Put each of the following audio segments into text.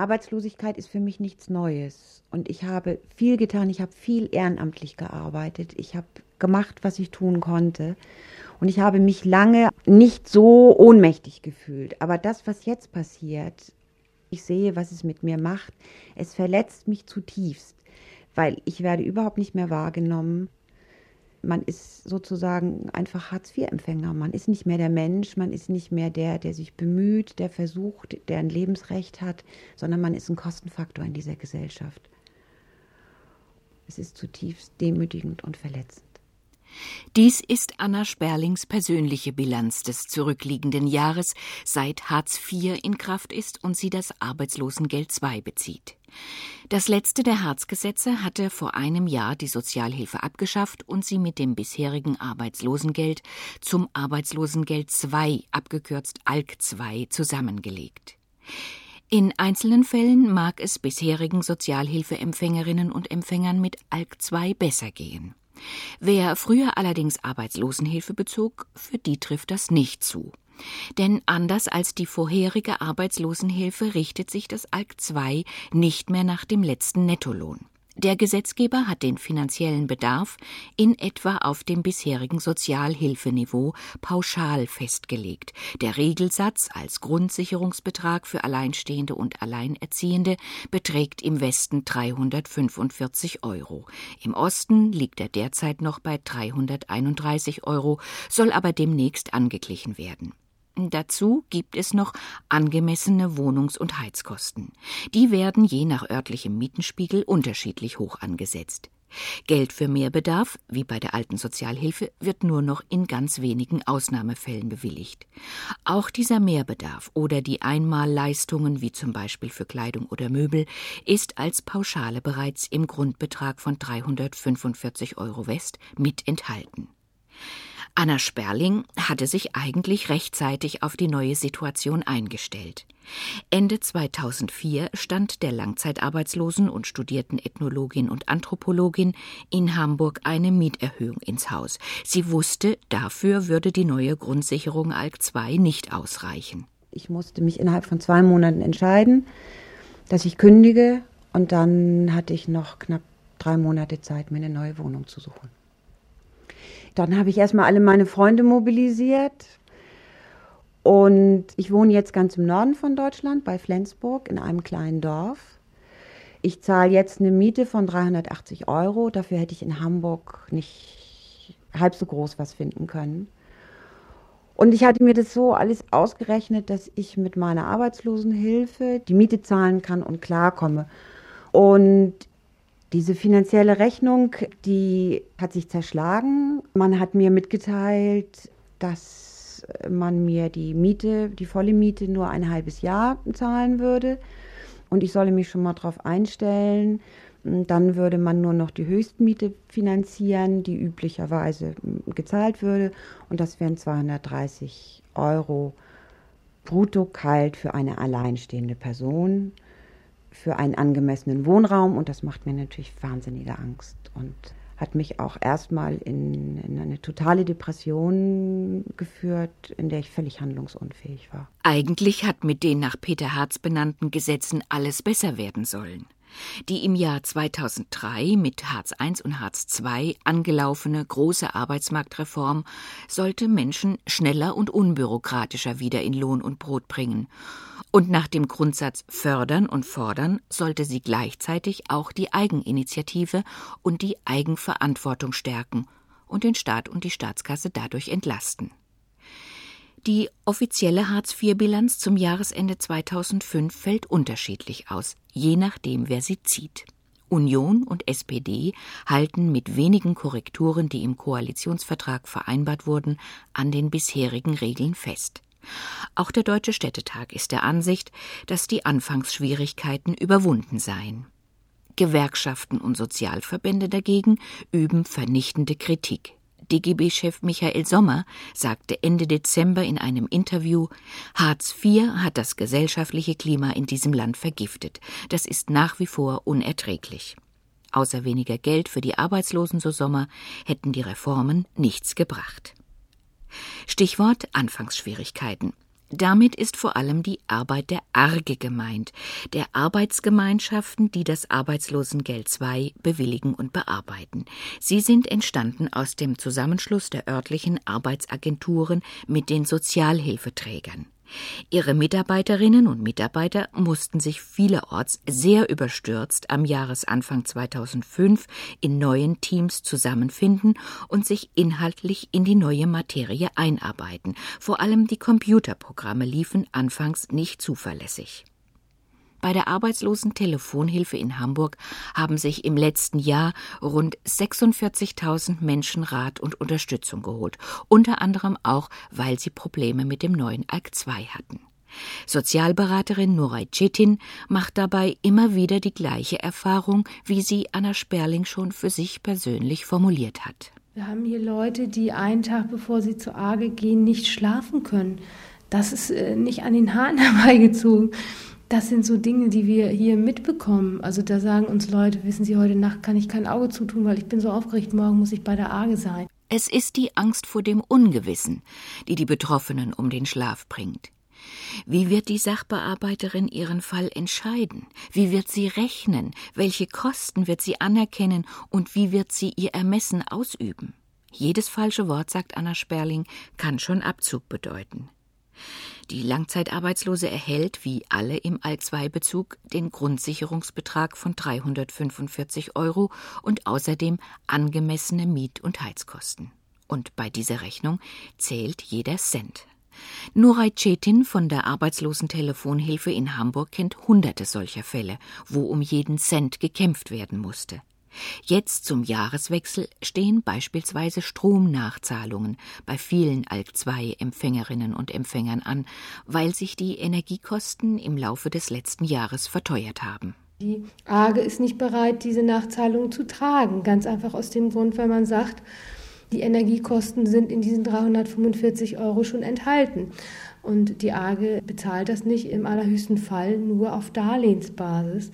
Arbeitslosigkeit ist für mich nichts Neues. Und ich habe viel getan. Ich habe viel ehrenamtlich gearbeitet. Ich habe gemacht, was ich tun konnte. Und ich habe mich lange nicht so ohnmächtig gefühlt. Aber das, was jetzt passiert, ich sehe, was es mit mir macht. Es verletzt mich zutiefst, weil ich werde überhaupt nicht mehr wahrgenommen man ist sozusagen einfach Hartz-IV-Empfänger. Man ist nicht mehr der Mensch, man ist nicht mehr der, der sich bemüht, der versucht, der ein Lebensrecht hat, sondern man ist ein Kostenfaktor in dieser Gesellschaft. Es ist zutiefst demütigend und verletzend. Dies ist Anna Sperlings persönliche Bilanz des zurückliegenden Jahres, seit Hartz IV in Kraft ist und sie das Arbeitslosengeld II bezieht. Das letzte der Harzgesetze hatte vor einem Jahr die Sozialhilfe abgeschafft und sie mit dem bisherigen Arbeitslosengeld zum Arbeitslosengeld II, abgekürzt ALK II, zusammengelegt. In einzelnen Fällen mag es bisherigen Sozialhilfeempfängerinnen und Empfängern mit ALK II besser gehen. Wer früher allerdings Arbeitslosenhilfe bezog, für die trifft das nicht zu. Denn anders als die vorherige Arbeitslosenhilfe richtet sich das ALK II nicht mehr nach dem letzten Nettolohn. Der Gesetzgeber hat den finanziellen Bedarf in etwa auf dem bisherigen Sozialhilfeniveau pauschal festgelegt. Der Regelsatz als Grundsicherungsbetrag für Alleinstehende und Alleinerziehende beträgt im Westen 345 Euro. Im Osten liegt er derzeit noch bei 331 Euro, soll aber demnächst angeglichen werden. Dazu gibt es noch angemessene Wohnungs- und Heizkosten. Die werden je nach örtlichem Mietenspiegel unterschiedlich hoch angesetzt. Geld für Mehrbedarf, wie bei der alten Sozialhilfe, wird nur noch in ganz wenigen Ausnahmefällen bewilligt. Auch dieser Mehrbedarf oder die Einmalleistungen, wie zum Beispiel für Kleidung oder Möbel, ist als Pauschale bereits im Grundbetrag von 345 Euro West mit enthalten. Anna Sperling hatte sich eigentlich rechtzeitig auf die neue Situation eingestellt. Ende 2004 stand der Langzeitarbeitslosen und studierten Ethnologin und Anthropologin in Hamburg eine Mieterhöhung ins Haus. Sie wusste, dafür würde die neue Grundsicherung ALK II nicht ausreichen. Ich musste mich innerhalb von zwei Monaten entscheiden, dass ich kündige und dann hatte ich noch knapp drei Monate Zeit, mir eine neue Wohnung zu suchen. Dann habe ich erstmal alle meine Freunde mobilisiert. Und ich wohne jetzt ganz im Norden von Deutschland, bei Flensburg, in einem kleinen Dorf. Ich zahle jetzt eine Miete von 380 Euro. Dafür hätte ich in Hamburg nicht halb so groß was finden können. Und ich hatte mir das so alles ausgerechnet, dass ich mit meiner Arbeitslosenhilfe die Miete zahlen kann und klarkomme. Und diese finanzielle Rechnung, die hat sich zerschlagen. Man hat mir mitgeteilt, dass man mir die Miete, die volle Miete nur ein halbes Jahr zahlen würde. Und ich solle mich schon mal darauf einstellen. Dann würde man nur noch die Höchstmiete finanzieren, die üblicherweise gezahlt würde. Und das wären 230 Euro brutto kalt für eine alleinstehende Person für einen angemessenen Wohnraum und das macht mir natürlich wahnsinnige Angst und hat mich auch erstmal in, in, eine totale Depression geführt, in der ich völlig handlungsunfähig war. Eigentlich hat mit den nach Peter Herz benannten Gesetzen alles besser werden sollen. Die im Jahr 2003 mit Hartz I und Hartz II angelaufene große Arbeitsmarktreform sollte Menschen schneller und unbürokratischer wieder in Lohn und Brot bringen und nach dem Grundsatz fördern und fordern sollte sie gleichzeitig auch die Eigeninitiative und die Eigenverantwortung stärken und den Staat und die Staatskasse dadurch entlasten. Die offizielle Hartz-IV-Bilanz zum Jahresende 2005 fällt unterschiedlich aus, je nachdem, wer sie zieht. Union und SPD halten mit wenigen Korrekturen, die im Koalitionsvertrag vereinbart wurden, an den bisherigen Regeln fest. Auch der Deutsche Städtetag ist der Ansicht, dass die Anfangsschwierigkeiten überwunden seien. Gewerkschaften und Sozialverbände dagegen üben vernichtende Kritik. DGB-Chef Michael Sommer sagte Ende Dezember in einem Interview, Hartz IV hat das gesellschaftliche Klima in diesem Land vergiftet. Das ist nach wie vor unerträglich. Außer weniger Geld für die Arbeitslosen, so Sommer, hätten die Reformen nichts gebracht. Stichwort Anfangsschwierigkeiten. Damit ist vor allem die Arbeit der Arge gemeint, der Arbeitsgemeinschaften, die das Arbeitslosengeld II bewilligen und bearbeiten. Sie sind entstanden aus dem Zusammenschluss der örtlichen Arbeitsagenturen mit den Sozialhilfeträgern. Ihre Mitarbeiterinnen und Mitarbeiter mussten sich vielerorts sehr überstürzt am Jahresanfang 2005 in neuen Teams zusammenfinden und sich inhaltlich in die neue Materie einarbeiten. Vor allem die Computerprogramme liefen anfangs nicht zuverlässig. Bei der Arbeitslosen Telefonhilfe in Hamburg haben sich im letzten Jahr rund 46.000 Menschen Rat und Unterstützung geholt, unter anderem auch, weil sie Probleme mit dem neuen ALK II hatten. Sozialberaterin Nuray Cetin macht dabei immer wieder die gleiche Erfahrung, wie sie Anna Sperling schon für sich persönlich formuliert hat. Wir haben hier Leute, die einen Tag bevor sie zur Arge gehen, nicht schlafen können. Das ist äh, nicht an den Haaren herbeigezogen das sind so Dinge, die wir hier mitbekommen. Also da sagen uns Leute, wissen Sie, heute Nacht kann ich kein Auge zutun, weil ich bin so aufgeregt, morgen muss ich bei der Arge sein. Es ist die Angst vor dem Ungewissen, die die Betroffenen um den Schlaf bringt. Wie wird die Sachbearbeiterin ihren Fall entscheiden? Wie wird sie rechnen? Welche Kosten wird sie anerkennen? Und wie wird sie ihr Ermessen ausüben? Jedes falsche Wort, sagt Anna Sperling, kann schon Abzug bedeuten. Die Langzeitarbeitslose erhält, wie alle im All-2-Bezug, den Grundsicherungsbetrag von 345 Euro und außerdem angemessene Miet- und Heizkosten. Und bei dieser Rechnung zählt jeder Cent. Nuray Cetin von der Arbeitslosentelefonhilfe in Hamburg kennt hunderte solcher Fälle, wo um jeden Cent gekämpft werden musste. Jetzt zum Jahreswechsel stehen beispielsweise Stromnachzahlungen bei vielen ALK-2-Empfängerinnen und Empfängern an, weil sich die Energiekosten im Laufe des letzten Jahres verteuert haben. Die AGE ist nicht bereit, diese Nachzahlungen zu tragen, ganz einfach aus dem Grund, weil man sagt, die Energiekosten sind in diesen 345 Euro schon enthalten. Und die AGE bezahlt das nicht im allerhöchsten Fall nur auf Darlehensbasis.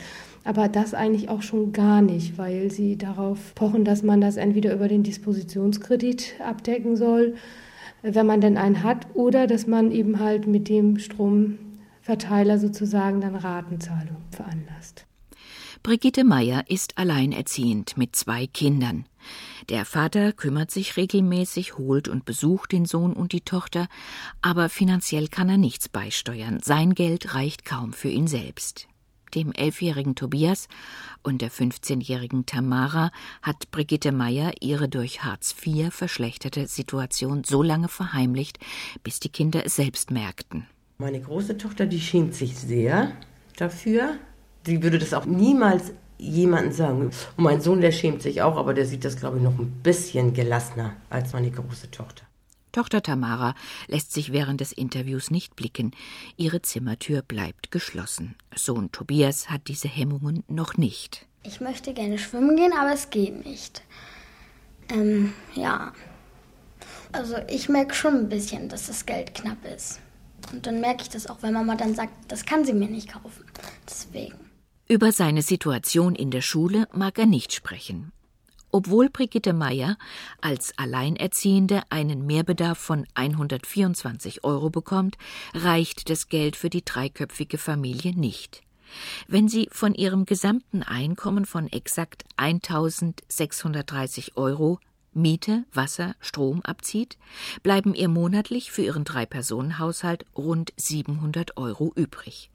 Aber das eigentlich auch schon gar nicht, weil sie darauf pochen, dass man das entweder über den Dispositionskredit abdecken soll, wenn man denn einen hat, oder dass man eben halt mit dem Stromverteiler sozusagen dann Ratenzahlung veranlasst. Brigitte Meyer ist alleinerziehend mit zwei Kindern. Der Vater kümmert sich regelmäßig, holt und besucht den Sohn und die Tochter, aber finanziell kann er nichts beisteuern. Sein Geld reicht kaum für ihn selbst. Dem elfjährigen Tobias und der 15-jährigen Tamara hat Brigitte Meyer ihre durch Hartz IV verschlechterte Situation so lange verheimlicht, bis die Kinder es selbst merkten. Meine große Tochter, die schämt sich sehr dafür. Sie würde das auch niemals jemandem sagen. Und mein Sohn, der schämt sich auch, aber der sieht das, glaube ich, noch ein bisschen gelassener als meine große Tochter. Tochter Tamara lässt sich während des Interviews nicht blicken. Ihre Zimmertür bleibt geschlossen. Sohn Tobias hat diese Hemmungen noch nicht. Ich möchte gerne schwimmen gehen, aber es geht nicht. Ähm, ja. Also ich merke schon ein bisschen, dass das Geld knapp ist. Und dann merke ich das auch, wenn Mama dann sagt, das kann sie mir nicht kaufen. Deswegen. Über seine Situation in der Schule mag er nicht sprechen. Obwohl Brigitte Meyer als Alleinerziehende einen Mehrbedarf von 124 Euro bekommt, reicht das Geld für die dreiköpfige Familie nicht. Wenn sie von ihrem gesamten Einkommen von exakt 1630 Euro Miete, Wasser, Strom abzieht, bleiben ihr monatlich für ihren Drei-Personen-Haushalt rund 700 Euro übrig.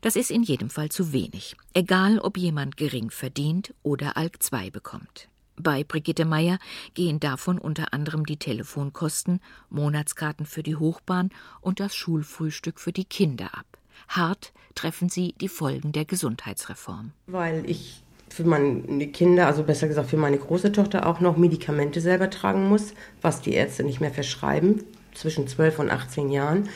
Das ist in jedem Fall zu wenig, egal ob jemand gering verdient oder Alk 2 bekommt. Bei Brigitte Meyer gehen davon unter anderem die Telefonkosten, Monatskarten für die Hochbahn und das Schulfrühstück für die Kinder ab. Hart treffen sie die Folgen der Gesundheitsreform. Weil ich für meine Kinder, also besser gesagt für meine große Tochter auch noch Medikamente selber tragen muss, was die Ärzte nicht mehr verschreiben, zwischen 12 und 18 Jahren.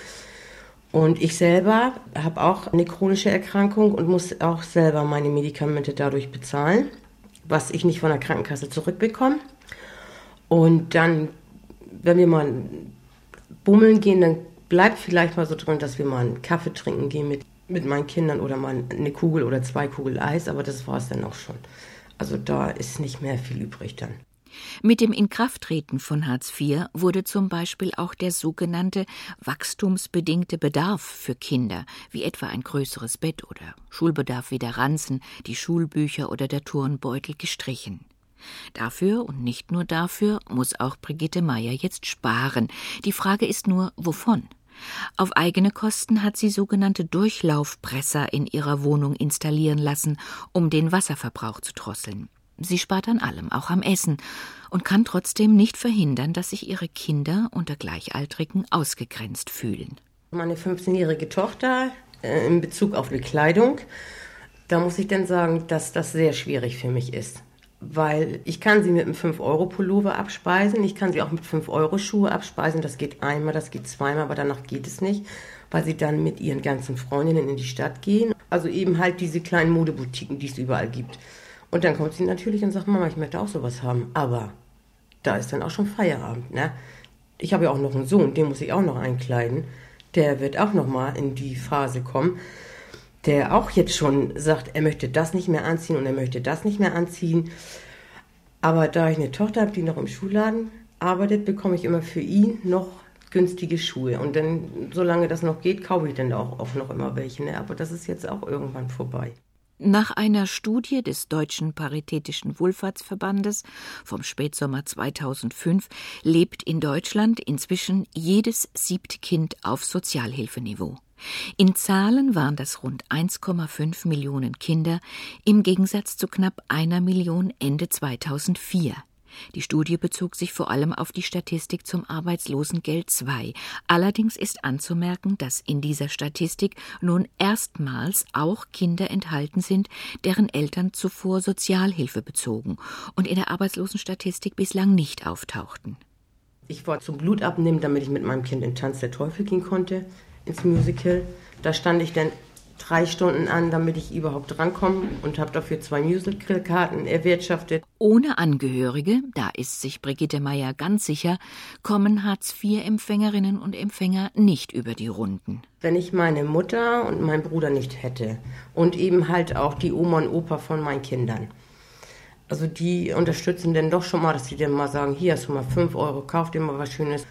Und ich selber habe auch eine chronische Erkrankung und muss auch selber meine Medikamente dadurch bezahlen was ich nicht von der Krankenkasse zurückbekomme. Und dann, wenn wir mal bummeln gehen, dann bleibt vielleicht mal so drin, dass wir mal einen Kaffee trinken gehen mit, mit meinen Kindern oder mal eine Kugel oder zwei Kugel Eis, aber das war es dann auch schon. Also da ist nicht mehr viel übrig dann. Mit dem Inkrafttreten von Hartz IV wurde zum Beispiel auch der sogenannte wachstumsbedingte Bedarf für Kinder, wie etwa ein größeres Bett oder Schulbedarf wie der Ranzen, die Schulbücher oder der Turnbeutel gestrichen. Dafür und nicht nur dafür muss auch Brigitte Meyer jetzt sparen. Die Frage ist nur, wovon? Auf eigene Kosten hat sie sogenannte Durchlaufpresser in ihrer Wohnung installieren lassen, um den Wasserverbrauch zu drosseln. Sie spart an allem, auch am Essen, und kann trotzdem nicht verhindern, dass sich ihre Kinder unter Gleichaltrigen ausgegrenzt fühlen. Meine 15-jährige Tochter äh, in Bezug auf Bekleidung, da muss ich dann sagen, dass das sehr schwierig für mich ist. Weil ich kann sie mit einem 5-Euro-Pullover abspeisen, ich kann sie auch mit 5-Euro-Schuhe abspeisen. Das geht einmal, das geht zweimal, aber danach geht es nicht, weil sie dann mit ihren ganzen Freundinnen in die Stadt gehen. Also eben halt diese kleinen Modeboutiquen, die es überall gibt. Und dann kommt sie natürlich und sagt, Mama, ich möchte auch sowas haben. Aber da ist dann auch schon Feierabend. Ne? Ich habe ja auch noch einen Sohn, den muss ich auch noch einkleiden. Der wird auch noch mal in die Phase kommen, der auch jetzt schon sagt, er möchte das nicht mehr anziehen und er möchte das nicht mehr anziehen. Aber da ich eine Tochter habe, die noch im Schuhladen arbeitet, bekomme ich immer für ihn noch günstige Schuhe. Und dann, solange das noch geht, kaufe ich dann auch, auch noch immer welche. Ne? Aber das ist jetzt auch irgendwann vorbei. Nach einer Studie des Deutschen Paritätischen Wohlfahrtsverbandes vom Spätsommer 2005 lebt in Deutschland inzwischen jedes siebte Kind auf Sozialhilfeniveau. In Zahlen waren das rund 1,5 Millionen Kinder im Gegensatz zu knapp einer Million Ende 2004. Die Studie bezog sich vor allem auf die Statistik zum Arbeitslosengeld II. Allerdings ist anzumerken, dass in dieser Statistik nun erstmals auch Kinder enthalten sind, deren Eltern zuvor Sozialhilfe bezogen und in der Arbeitslosenstatistik bislang nicht auftauchten. Ich war zum Blutabnehmen, damit ich mit meinem Kind in Tanz der Teufel gehen konnte, ins Musical. Da stand ich dann drei Stunden an, damit ich überhaupt drankomme und habe dafür zwei Musicalkarten erwirtschaftet. Ohne Angehörige, da ist sich Brigitte Meyer ganz sicher, kommen Hartz-IV-Empfängerinnen und Empfänger nicht über die Runden. Wenn ich meine Mutter und meinen Bruder nicht hätte und eben halt auch die Oma und Opa von meinen Kindern, also die unterstützen dann doch schon mal, dass sie dann mal sagen, hier hast du mal fünf Euro, kauf dir mal was Schönes.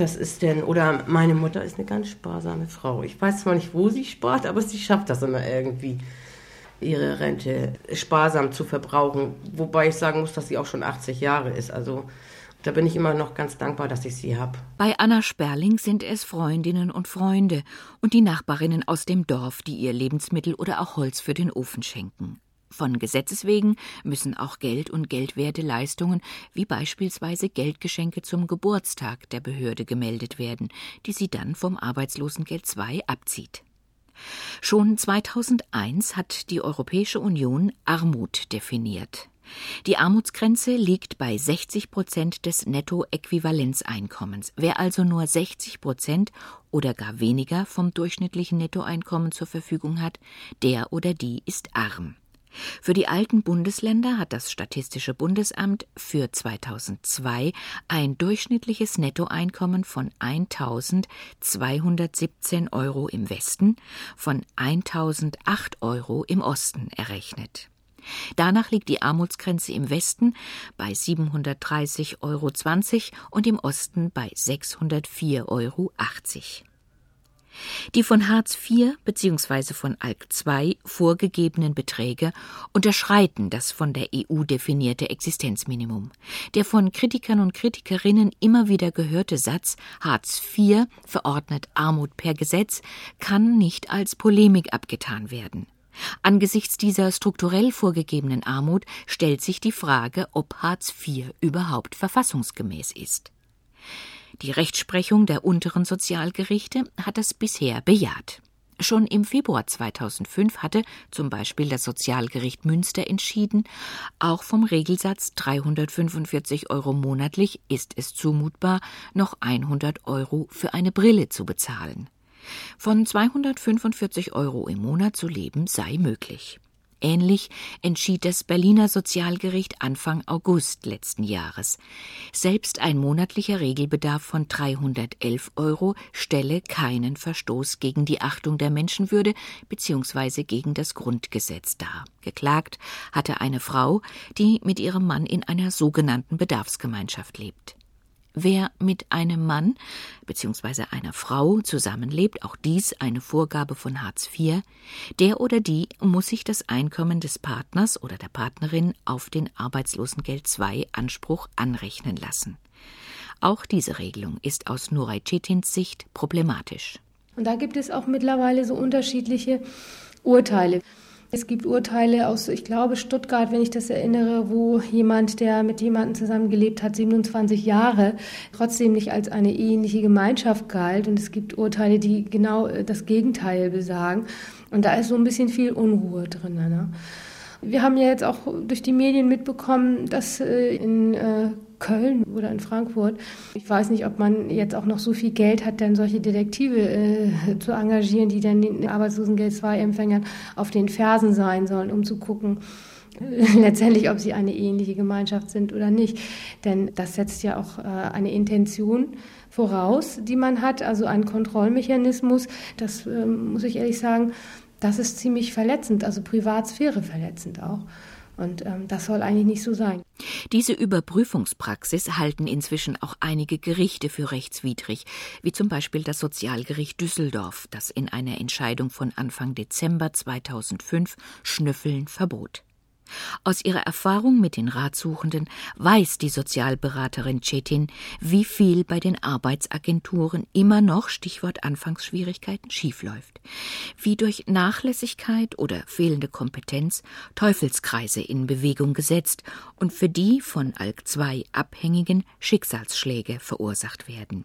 Das ist denn, oder meine Mutter ist eine ganz sparsame Frau. Ich weiß zwar nicht, wo sie spart, aber sie schafft das immer irgendwie, ihre Rente sparsam zu verbrauchen. Wobei ich sagen muss, dass sie auch schon 80 Jahre ist. Also da bin ich immer noch ganz dankbar, dass ich sie habe. Bei Anna Sperling sind es Freundinnen und Freunde und die Nachbarinnen aus dem Dorf, die ihr Lebensmittel oder auch Holz für den Ofen schenken. Von Gesetzes wegen müssen auch Geld und geldwerte Leistungen wie beispielsweise Geldgeschenke zum Geburtstag der Behörde gemeldet werden, die sie dann vom Arbeitslosengeld II abzieht. Schon 2001 hat die Europäische Union Armut definiert. Die Armutsgrenze liegt bei 60 Prozent des Nettoäquivalenzeinkommens. Wer also nur 60 Prozent oder gar weniger vom durchschnittlichen Nettoeinkommen zur Verfügung hat, der oder die ist arm. Für die alten Bundesländer hat das Statistische Bundesamt für 2002 ein durchschnittliches Nettoeinkommen von 1.217 Euro im Westen, von 1.008 Euro im Osten errechnet. Danach liegt die Armutsgrenze im Westen bei 730,20 Euro und im Osten bei 604,80 Euro. Die von Hartz IV bzw. von ALK II vorgegebenen Beträge unterschreiten das von der EU definierte Existenzminimum. Der von Kritikern und Kritikerinnen immer wieder gehörte Satz Hartz IV verordnet Armut per Gesetz kann nicht als Polemik abgetan werden. Angesichts dieser strukturell vorgegebenen Armut stellt sich die Frage, ob Hartz IV überhaupt verfassungsgemäß ist. Die Rechtsprechung der unteren Sozialgerichte hat das bisher bejaht. Schon im Februar 2005 hatte zum Beispiel das Sozialgericht Münster entschieden, auch vom Regelsatz 345 Euro monatlich ist es zumutbar, noch 100 Euro für eine Brille zu bezahlen. Von 245 Euro im Monat zu leben sei möglich. Ähnlich entschied das Berliner Sozialgericht Anfang August letzten Jahres. Selbst ein monatlicher Regelbedarf von 311 Euro stelle keinen Verstoß gegen die Achtung der Menschenwürde bzw. gegen das Grundgesetz dar. Geklagt hatte eine Frau, die mit ihrem Mann in einer sogenannten Bedarfsgemeinschaft lebt. Wer mit einem Mann bzw. einer Frau zusammenlebt, auch dies eine Vorgabe von Hartz IV, der oder die muss sich das Einkommen des Partners oder der Partnerin auf den Arbeitslosengeld II Anspruch anrechnen lassen. Auch diese Regelung ist aus Nuray Cetins Sicht problematisch. Und da gibt es auch mittlerweile so unterschiedliche Urteile. Es gibt Urteile aus, ich glaube, Stuttgart, wenn ich das erinnere, wo jemand, der mit jemandem zusammengelebt hat, 27 Jahre, trotzdem nicht als eine ähnliche Gemeinschaft galt. Und es gibt Urteile, die genau äh, das Gegenteil besagen. Und da ist so ein bisschen viel Unruhe drin. Ne? Wir haben ja jetzt auch durch die Medien mitbekommen, dass äh, in äh, Köln oder in Frankfurt. Ich weiß nicht, ob man jetzt auch noch so viel Geld hat, dann solche Detektive äh, zu engagieren, die dann den Arbeitslosengeld II-Empfängern auf den Fersen sein sollen, um zu gucken, letztendlich, ob sie eine ähnliche Gemeinschaft sind oder nicht. Denn das setzt ja auch äh, eine Intention voraus, die man hat, also einen Kontrollmechanismus. Das äh, muss ich ehrlich sagen, das ist ziemlich verletzend, also Privatsphäre verletzend auch. Und ähm, das soll eigentlich nicht so sein. Diese Überprüfungspraxis halten inzwischen auch einige Gerichte für rechtswidrig, wie zum Beispiel das Sozialgericht Düsseldorf, das in einer Entscheidung von Anfang Dezember 2005 Schnüffeln verbot. Aus ihrer Erfahrung mit den Ratsuchenden weiß die Sozialberaterin Cetin, wie viel bei den Arbeitsagenturen immer noch Stichwort Anfangsschwierigkeiten schiefläuft, wie durch Nachlässigkeit oder fehlende Kompetenz Teufelskreise in Bewegung gesetzt und für die von ALK II Abhängigen Schicksalsschläge verursacht werden.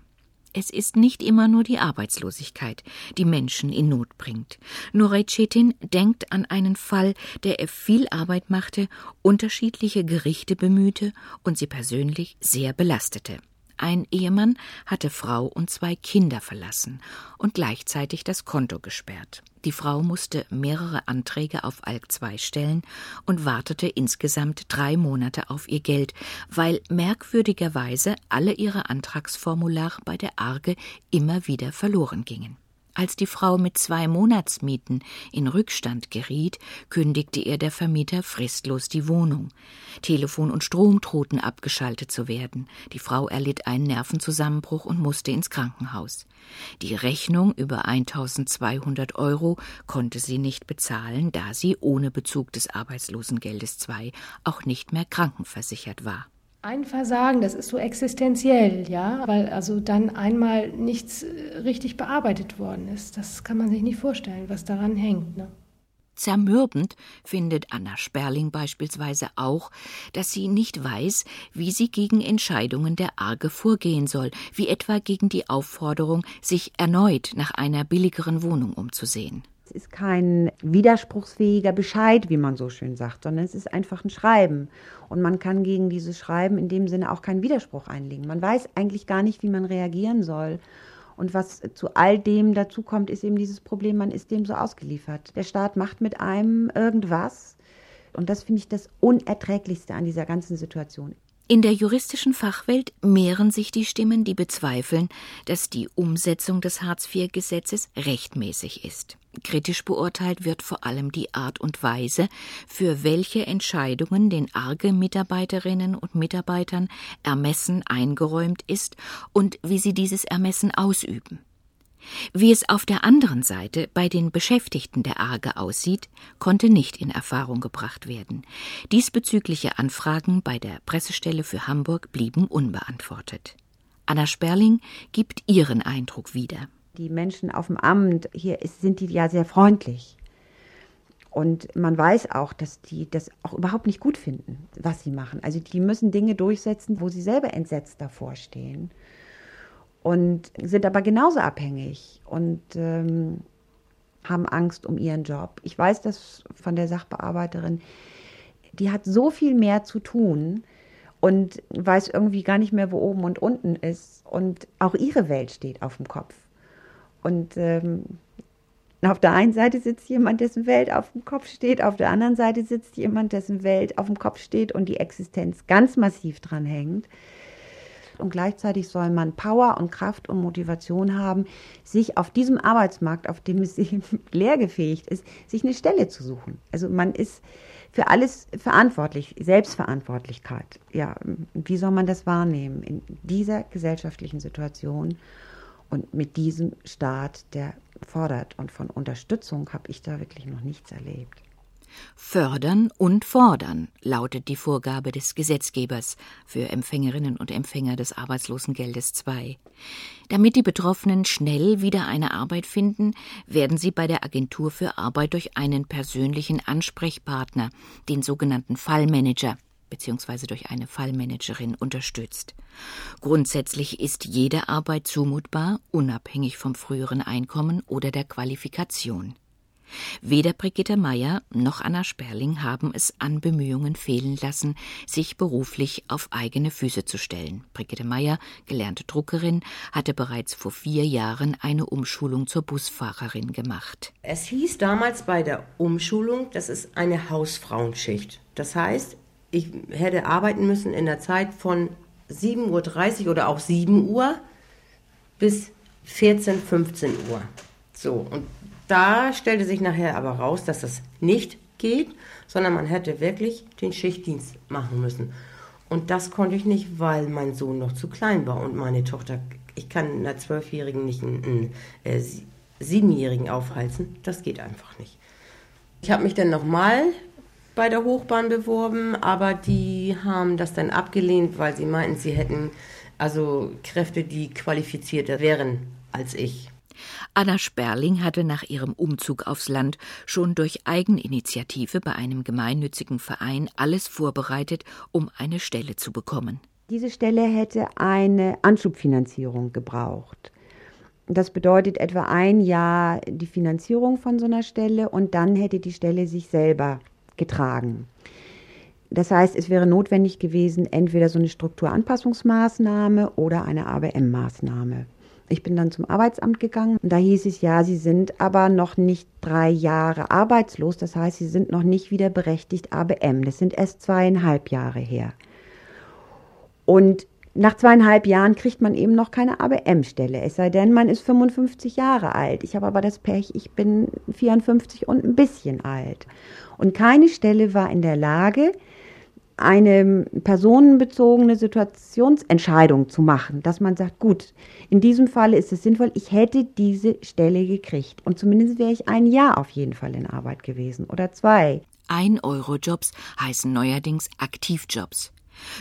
Es ist nicht immer nur die Arbeitslosigkeit, die Menschen in Not bringt. Nuray Cetin denkt an einen Fall, der er viel Arbeit machte, unterschiedliche Gerichte bemühte und sie persönlich sehr belastete. Ein Ehemann hatte Frau und zwei Kinder verlassen und gleichzeitig das Konto gesperrt. Die Frau musste mehrere Anträge auf ALK II stellen und wartete insgesamt drei Monate auf ihr Geld, weil merkwürdigerweise alle ihre Antragsformulare bei der Arge immer wieder verloren gingen. Als die Frau mit zwei Monatsmieten in Rückstand geriet, kündigte ihr der Vermieter fristlos die Wohnung. Telefon und Strom drohten abgeschaltet zu werden. Die Frau erlitt einen Nervenzusammenbruch und musste ins Krankenhaus. Die Rechnung über 1200 Euro konnte sie nicht bezahlen, da sie ohne Bezug des Arbeitslosengeldes II auch nicht mehr krankenversichert war. Ein Versagen, das ist so existenziell, ja, weil also dann einmal nichts äh, richtig bearbeitet worden ist. Das kann man sich nicht vorstellen, was daran hängt. Ne? Zermürbend findet Anna Sperling beispielsweise auch, dass sie nicht weiß, wie sie gegen Entscheidungen der Arge vorgehen soll, wie etwa gegen die Aufforderung, sich erneut nach einer billigeren Wohnung umzusehen. Es ist kein widerspruchsfähiger Bescheid, wie man so schön sagt, sondern es ist einfach ein Schreiben. Und man kann gegen dieses Schreiben in dem Sinne auch keinen Widerspruch einlegen. Man weiß eigentlich gar nicht, wie man reagieren soll. Und was zu all dem dazu kommt, ist eben dieses Problem, man ist dem so ausgeliefert. Der Staat macht mit einem irgendwas. Und das finde ich das Unerträglichste an dieser ganzen Situation. In der juristischen Fachwelt mehren sich die Stimmen, die bezweifeln, dass die Umsetzung des Hartz-IV-Gesetzes rechtmäßig ist. Kritisch beurteilt wird vor allem die Art und Weise, für welche Entscheidungen den ARGE-Mitarbeiterinnen und Mitarbeitern Ermessen eingeräumt ist und wie sie dieses Ermessen ausüben. Wie es auf der anderen Seite bei den Beschäftigten der Arge aussieht, konnte nicht in Erfahrung gebracht werden. Diesbezügliche Anfragen bei der Pressestelle für Hamburg blieben unbeantwortet. Anna Sperling gibt ihren Eindruck wieder. Die Menschen auf dem Amt hier sind die ja sehr freundlich. Und man weiß auch, dass die das auch überhaupt nicht gut finden, was sie machen. Also die müssen Dinge durchsetzen, wo sie selber entsetzt davor stehen und sind aber genauso abhängig und ähm, haben Angst um ihren Job. Ich weiß das von der Sachbearbeiterin, die hat so viel mehr zu tun und weiß irgendwie gar nicht mehr, wo oben und unten ist. Und auch ihre Welt steht auf dem Kopf. Und ähm, Auf der einen Seite sitzt jemand, dessen Welt auf dem Kopf steht, auf der anderen Seite sitzt jemand, dessen Welt auf dem Kopf steht und die Existenz ganz massiv dran hängt. Und gleichzeitig soll man Power und Kraft und Motivation haben, sich auf diesem Arbeitsmarkt, auf dem es leergefähigt ist, sich eine Stelle zu suchen. Also man ist für alles verantwortlich, Selbstverantwortlichkeit. Ja, wie soll man das wahrnehmen in dieser gesellschaftlichen Situation und mit diesem Staat, der fordert? Und von Unterstützung habe ich da wirklich noch nichts erlebt. Fördern und fordern lautet die Vorgabe des Gesetzgebers für Empfängerinnen und Empfänger des Arbeitslosengeldes II. Damit die Betroffenen schnell wieder eine Arbeit finden, werden sie bei der Agentur für Arbeit durch einen persönlichen Ansprechpartner, den sogenannten Fallmanager, bzw. durch eine Fallmanagerin unterstützt. Grundsätzlich ist jede Arbeit zumutbar, unabhängig vom früheren Einkommen oder der Qualifikation. Weder Brigitte Meyer noch Anna Sperling haben es an Bemühungen fehlen lassen, sich beruflich auf eigene Füße zu stellen. Brigitte Meyer, gelernte Druckerin, hatte bereits vor vier Jahren eine Umschulung zur Busfahrerin gemacht. Es hieß damals bei der Umschulung, das ist eine Hausfrauenschicht. Das heißt, ich hätte arbeiten müssen in der Zeit von 7.30 Uhr oder auch 7 Uhr bis 14, 15 Uhr. So, und da stellte sich nachher aber raus, dass das nicht geht, sondern man hätte wirklich den Schichtdienst machen müssen. Und das konnte ich nicht, weil mein Sohn noch zu klein war und meine Tochter, ich kann einer Zwölfjährigen nicht einen, einen äh, Siebenjährigen aufhalten. Das geht einfach nicht. Ich habe mich dann nochmal bei der Hochbahn beworben, aber die haben das dann abgelehnt, weil sie meinten, sie hätten also Kräfte, die qualifizierter wären als ich. Anna Sperling hatte nach ihrem Umzug aufs Land schon durch Eigeninitiative bei einem gemeinnützigen Verein alles vorbereitet, um eine Stelle zu bekommen. Diese Stelle hätte eine Anschubfinanzierung gebraucht. Das bedeutet etwa ein Jahr die Finanzierung von so einer Stelle und dann hätte die Stelle sich selber getragen. Das heißt, es wäre notwendig gewesen, entweder so eine Strukturanpassungsmaßnahme oder eine ABM-Maßnahme. Ich bin dann zum Arbeitsamt gegangen und da hieß es ja, Sie sind aber noch nicht drei Jahre arbeitslos, das heißt, Sie sind noch nicht wieder berechtigt ABM. Das sind erst zweieinhalb Jahre her. Und nach zweieinhalb Jahren kriegt man eben noch keine ABM-Stelle, es sei denn, man ist 55 Jahre alt. Ich habe aber das Pech, ich bin 54 und ein bisschen alt. Und keine Stelle war in der Lage, eine personenbezogene Situationsentscheidung zu machen, dass man sagt, gut, in diesem Fall ist es sinnvoll, ich hätte diese Stelle gekriegt und zumindest wäre ich ein Jahr auf jeden Fall in Arbeit gewesen oder zwei. Ein-Euro-Jobs heißen neuerdings Aktivjobs.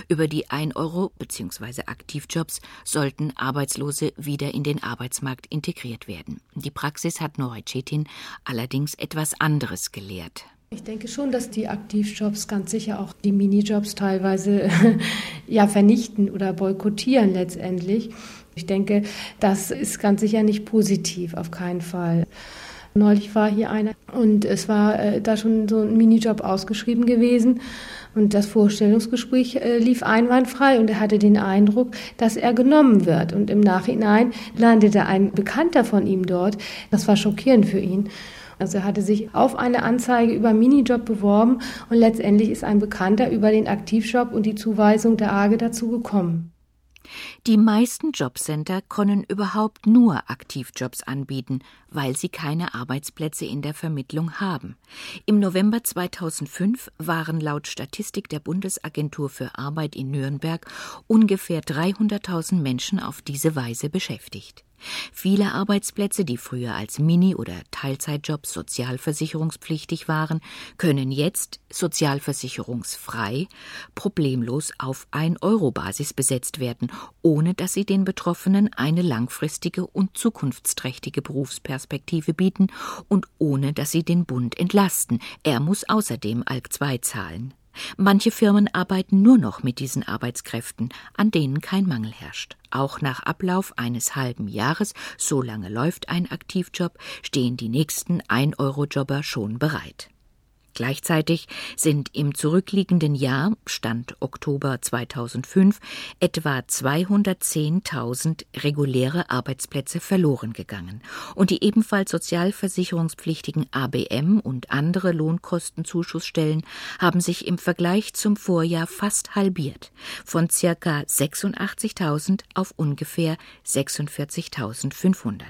Über die 1 Euro bzw. Aktivjobs sollten Arbeitslose wieder in den Arbeitsmarkt integriert werden. Die Praxis hat Nora Cetin allerdings etwas anderes gelehrt. Ich denke schon, dass die Aktivjobs ganz sicher auch die Minijobs teilweise ja vernichten oder boykottieren letztendlich. Ich denke, das ist ganz sicher nicht positiv, auf keinen Fall. Neulich war hier einer und es war äh, da schon so ein Minijob ausgeschrieben gewesen und das Vorstellungsgespräch äh, lief einwandfrei und er hatte den Eindruck, dass er genommen wird und im Nachhinein landete ein Bekannter von ihm dort. Das war schockierend für ihn. Also er hatte sich auf eine Anzeige über Minijob beworben und letztendlich ist ein Bekannter über den Aktivjob und die Zuweisung der AGE dazu gekommen. Die meisten Jobcenter können überhaupt nur Aktivjobs anbieten, weil sie keine Arbeitsplätze in der Vermittlung haben. Im November 2005 waren laut Statistik der Bundesagentur für Arbeit in Nürnberg ungefähr 300.000 Menschen auf diese Weise beschäftigt. Viele Arbeitsplätze, die früher als Mini- oder Teilzeitjobs sozialversicherungspflichtig waren, können jetzt sozialversicherungsfrei problemlos auf 1-Euro-Basis besetzt werden, ohne dass sie den Betroffenen eine langfristige und zukunftsträchtige Berufsperspektive bieten und ohne dass sie den Bund entlasten. Er muss außerdem ALK II zahlen. Manche Firmen arbeiten nur noch mit diesen Arbeitskräften, an denen kein Mangel herrscht. Auch nach Ablauf eines halben Jahres, so lange läuft ein Aktivjob, stehen die nächsten 1-Euro-Jobber schon bereit. Gleichzeitig sind im zurückliegenden Jahr, Stand Oktober 2005, etwa 210.000 reguläre Arbeitsplätze verloren gegangen und die ebenfalls sozialversicherungspflichtigen ABM und andere Lohnkostenzuschussstellen haben sich im Vergleich zum Vorjahr fast halbiert, von circa 86.000 auf ungefähr 46.500.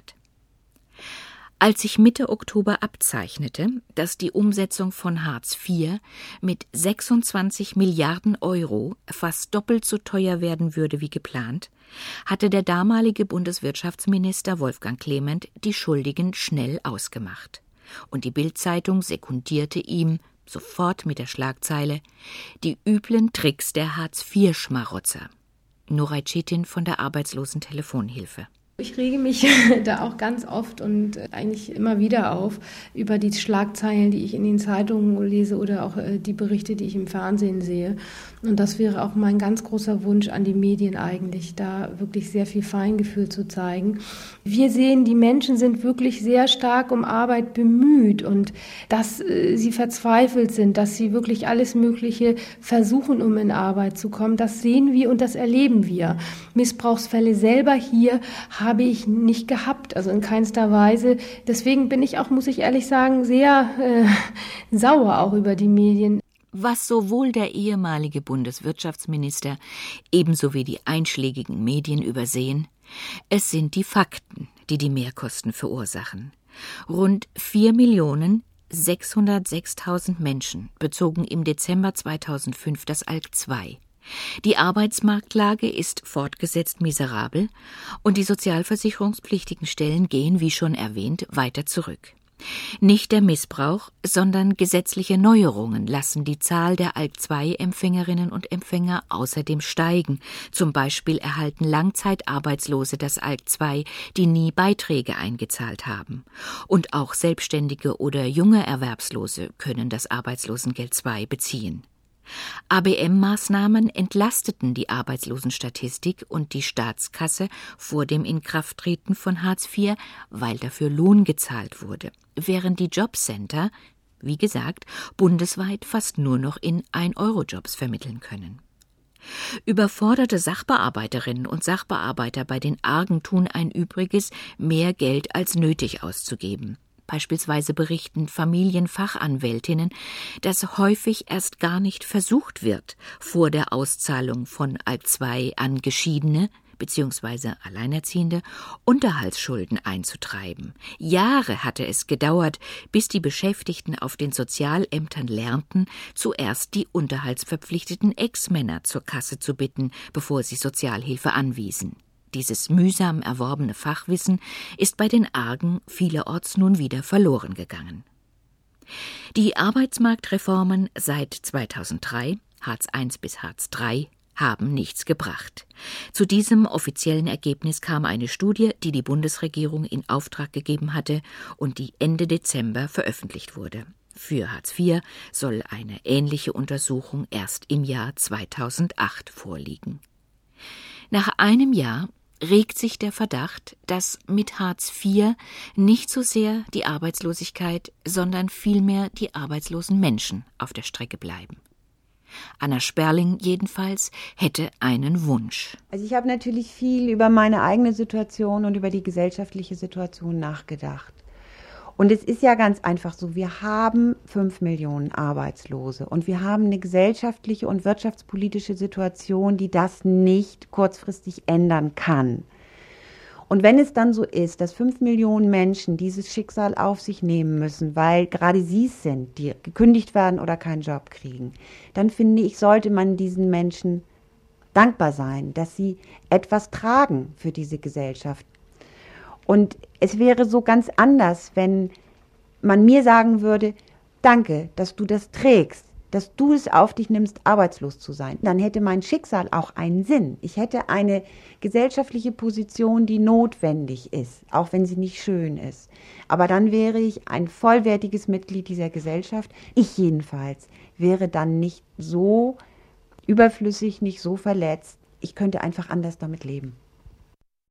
Als sich Mitte Oktober abzeichnete, dass die Umsetzung von Hartz IV mit 26 Milliarden Euro fast doppelt so teuer werden würde wie geplant, hatte der damalige Bundeswirtschaftsminister Wolfgang Clement die Schuldigen schnell ausgemacht. Und die Bildzeitung sekundierte ihm sofort mit der Schlagzeile Die üblen Tricks der Hartz-IV-Schmarotzer. Noray Cetin von der Arbeitslosentelefonhilfe. Ich rege mich da auch ganz oft und eigentlich immer wieder auf über die Schlagzeilen, die ich in den Zeitungen lese oder auch äh, die Berichte, die ich im Fernsehen sehe. Und das wäre auch mein ganz großer Wunsch an die Medien eigentlich, da wirklich sehr viel Feingefühl zu zeigen. Wir sehen, die Menschen sind wirklich sehr stark um Arbeit bemüht und dass äh, sie verzweifelt sind, dass sie wirklich alles Mögliche versuchen, um in Arbeit zu kommen. Das sehen wir und das erleben wir. Missbrauchsfälle selber hier habe ich nicht gehabt, also in keinster Weise. Deswegen bin ich auch, muss ich ehrlich sagen, sehr äh, sauer auch über die Medien. Was sowohl der ehemalige Bundeswirtschaftsminister ebenso wie die einschlägigen Medien übersehen, es sind die Fakten, die die Mehrkosten verursachen. Rund vier Millionen 606.000 Menschen bezogen im Dezember 2005 das ALK II. Die Arbeitsmarktlage ist fortgesetzt miserabel und die sozialversicherungspflichtigen Stellen gehen, wie schon erwähnt, weiter zurück. Nicht der Missbrauch, sondern gesetzliche Neuerungen lassen die Zahl der ALK-II-Empfängerinnen und Empfänger außerdem steigen. Zum Beispiel erhalten Langzeitarbeitslose das ALK-II, die nie Beiträge eingezahlt haben. Und auch Selbstständige oder junge Erwerbslose können das Arbeitslosengeld II beziehen. ABM-Maßnahmen entlasteten die Arbeitslosenstatistik und die Staatskasse vor dem Inkrafttreten von Hartz IV, weil dafür Lohn gezahlt wurde, während die Jobcenter, wie gesagt, bundesweit fast nur noch in Ein-Euro-Jobs vermitteln können. Überforderte Sachbearbeiterinnen und Sachbearbeiter bei den Argen tun ein Übriges, mehr Geld als nötig auszugeben. Beispielsweise berichten Familienfachanwältinnen, dass häufig erst gar nicht versucht wird, vor der Auszahlung von Alp II an Geschiedene bzw. Alleinerziehende Unterhaltsschulden einzutreiben. Jahre hatte es gedauert, bis die Beschäftigten auf den Sozialämtern lernten, zuerst die unterhaltsverpflichteten Ex-Männer zur Kasse zu bitten, bevor sie Sozialhilfe anwiesen. Dieses mühsam erworbene Fachwissen ist bei den Argen vielerorts nun wieder verloren gegangen. Die Arbeitsmarktreformen seit 2003, Hartz I bis Hartz III, haben nichts gebracht. Zu diesem offiziellen Ergebnis kam eine Studie, die die Bundesregierung in Auftrag gegeben hatte und die Ende Dezember veröffentlicht wurde. Für Hartz IV soll eine ähnliche Untersuchung erst im Jahr 2008 vorliegen. Nach einem Jahr regt sich der Verdacht, dass mit Hartz IV nicht so sehr die Arbeitslosigkeit, sondern vielmehr die arbeitslosen Menschen auf der Strecke bleiben. Anna Sperling jedenfalls hätte einen Wunsch. Also ich habe natürlich viel über meine eigene Situation und über die gesellschaftliche Situation nachgedacht. Und es ist ja ganz einfach so, wir haben fünf Millionen Arbeitslose und wir haben eine gesellschaftliche und wirtschaftspolitische Situation, die das nicht kurzfristig ändern kann. Und wenn es dann so ist, dass fünf Millionen Menschen dieses Schicksal auf sich nehmen müssen, weil gerade sie es sind, die gekündigt werden oder keinen Job kriegen, dann finde ich, sollte man diesen Menschen dankbar sein, dass sie etwas tragen für diese Gesellschaft, und es wäre so ganz anders, wenn man mir sagen würde, danke, dass du das trägst, dass du es auf dich nimmst, arbeitslos zu sein. Dann hätte mein Schicksal auch einen Sinn. Ich hätte eine gesellschaftliche Position, die notwendig ist, auch wenn sie nicht schön ist. Aber dann wäre ich ein vollwertiges Mitglied dieser Gesellschaft. Ich jedenfalls wäre dann nicht so überflüssig, nicht so verletzt. Ich könnte einfach anders damit leben.